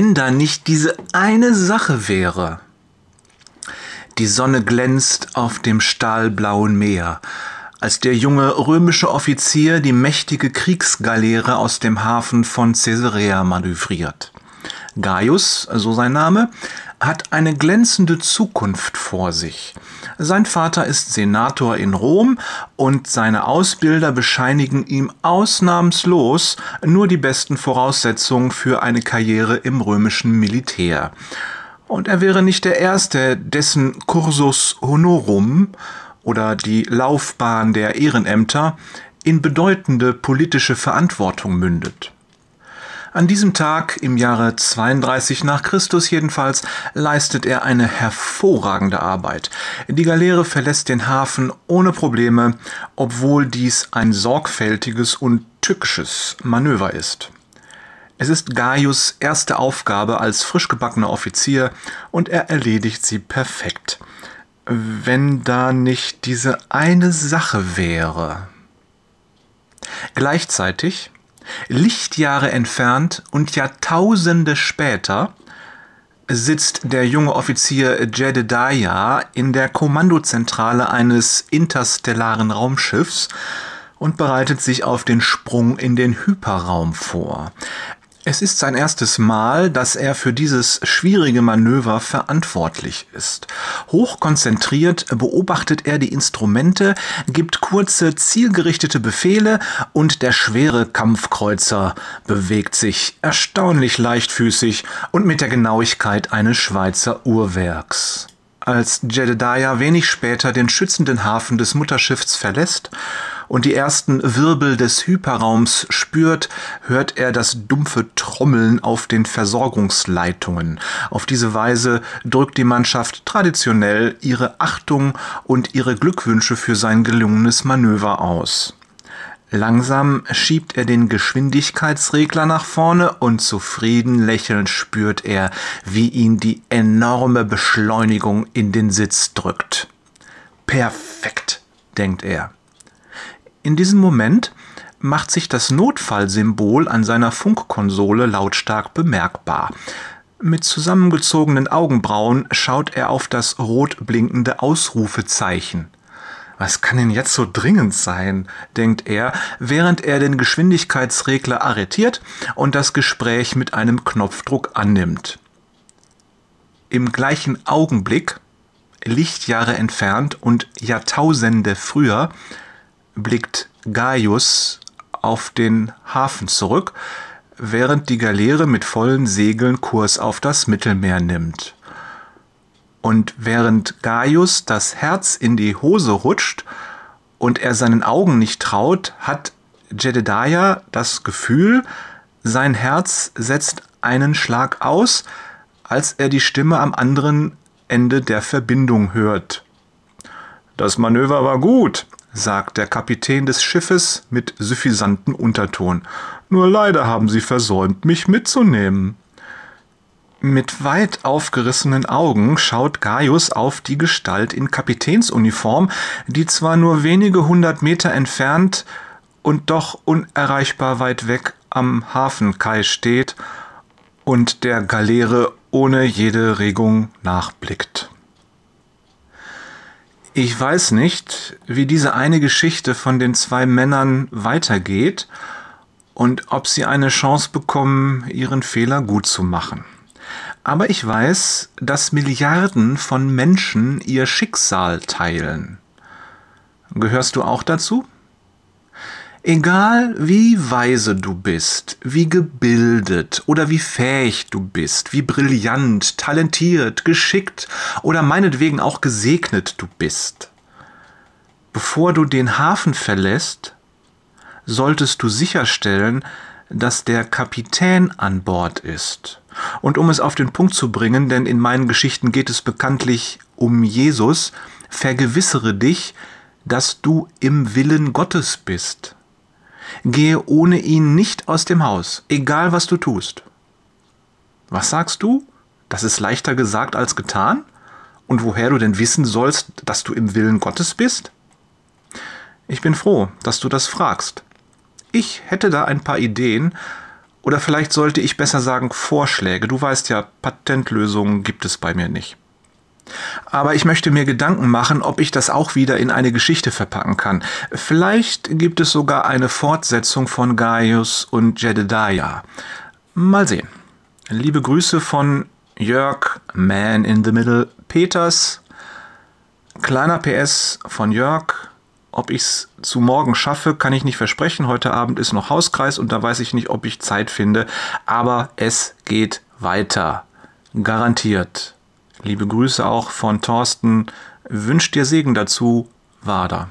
wenn da nicht diese eine Sache wäre. Die Sonne glänzt auf dem stahlblauen Meer, als der junge römische Offizier die mächtige Kriegsgaleere aus dem Hafen von Caesarea manövriert. Gaius, so sein Name, hat eine glänzende Zukunft vor sich. Sein Vater ist Senator in Rom und seine Ausbilder bescheinigen ihm ausnahmslos nur die besten Voraussetzungen für eine Karriere im römischen Militär. Und er wäre nicht der Erste, dessen Cursus Honorum oder die Laufbahn der Ehrenämter in bedeutende politische Verantwortung mündet. An diesem Tag im Jahre 32 nach Christus jedenfalls leistet er eine hervorragende Arbeit. Die Galeere verlässt den Hafen ohne Probleme, obwohl dies ein sorgfältiges und tückisches Manöver ist. Es ist Gaius erste Aufgabe als frisch gebackener Offizier und er erledigt sie perfekt. Wenn da nicht diese eine Sache wäre. Gleichzeitig Lichtjahre entfernt und Jahrtausende später sitzt der junge Offizier Jedediah in der Kommandozentrale eines interstellaren Raumschiffs und bereitet sich auf den Sprung in den Hyperraum vor. Es ist sein erstes Mal, dass er für dieses schwierige Manöver verantwortlich ist. Hochkonzentriert beobachtet er die Instrumente, gibt kurze, zielgerichtete Befehle und der schwere Kampfkreuzer bewegt sich erstaunlich leichtfüßig und mit der Genauigkeit eines Schweizer Uhrwerks. Als Jedediah wenig später den schützenden Hafen des Mutterschiffs verlässt und die ersten Wirbel des Hyperraums spürt, hört er das dumpfe Trommeln auf den Versorgungsleitungen. Auf diese Weise drückt die Mannschaft traditionell ihre Achtung und ihre Glückwünsche für sein gelungenes Manöver aus. Langsam schiebt er den Geschwindigkeitsregler nach vorne und zufrieden lächelnd spürt er, wie ihn die enorme Beschleunigung in den Sitz drückt. Perfekt, denkt er. In diesem Moment macht sich das Notfallsymbol an seiner Funkkonsole lautstark bemerkbar. Mit zusammengezogenen Augenbrauen schaut er auf das rot blinkende Ausrufezeichen. Was kann denn jetzt so dringend sein? denkt er, während er den Geschwindigkeitsregler arretiert und das Gespräch mit einem Knopfdruck annimmt. Im gleichen Augenblick, Lichtjahre entfernt und Jahrtausende früher, blickt Gaius auf den Hafen zurück, während die Galeere mit vollen Segeln Kurs auf das Mittelmeer nimmt. Und während Gaius das Herz in die Hose rutscht und er seinen Augen nicht traut, hat Jedediah das Gefühl, sein Herz setzt einen Schlag aus, als er die Stimme am anderen Ende der Verbindung hört. Das Manöver war gut, sagt der Kapitän des Schiffes mit suffisantem Unterton. Nur leider haben Sie versäumt, mich mitzunehmen. Mit weit aufgerissenen Augen schaut Gaius auf die Gestalt in Kapitänsuniform, die zwar nur wenige hundert Meter entfernt und doch unerreichbar weit weg am Hafenkai steht und der Galeere ohne jede Regung nachblickt. Ich weiß nicht, wie diese eine Geschichte von den zwei Männern weitergeht und ob sie eine Chance bekommen, ihren Fehler gut zu machen. Aber ich weiß, dass Milliarden von Menschen ihr Schicksal teilen. Gehörst du auch dazu? Egal wie weise du bist, wie gebildet oder wie fähig du bist, wie brillant, talentiert, geschickt oder meinetwegen auch gesegnet du bist, bevor du den Hafen verlässt, solltest du sicherstellen, dass der Kapitän an Bord ist. Und um es auf den Punkt zu bringen, denn in meinen Geschichten geht es bekanntlich um Jesus, vergewissere dich, dass du im Willen Gottes bist. Gehe ohne ihn nicht aus dem Haus, egal was du tust. Was sagst du? Das ist leichter gesagt als getan? Und woher du denn wissen sollst, dass du im Willen Gottes bist? Ich bin froh, dass du das fragst. Ich hätte da ein paar Ideen, Oder vielleicht sollte ich besser sagen Vorschläge. Du weißt ja, Patentlösungen gibt es bei mir nicht. Aber ich möchte mir Gedanken machen, ob ich das auch wieder in eine Geschichte verpacken kann. Vielleicht gibt es sogar eine Fortsetzung von Gaius und Jedediah. Mal sehen. Liebe Grüße von Jörg, Man in the Middle, Peters. Kleiner PS von Jörg. Ob ich es zu morgen schaffe, kann ich nicht versprechen. Heute Abend ist noch Hauskreis und da weiß ich nicht, ob ich Zeit finde. Aber es geht weiter. Garantiert. Liebe Grüße auch von Thorsten. Wünscht dir Segen dazu, Wader.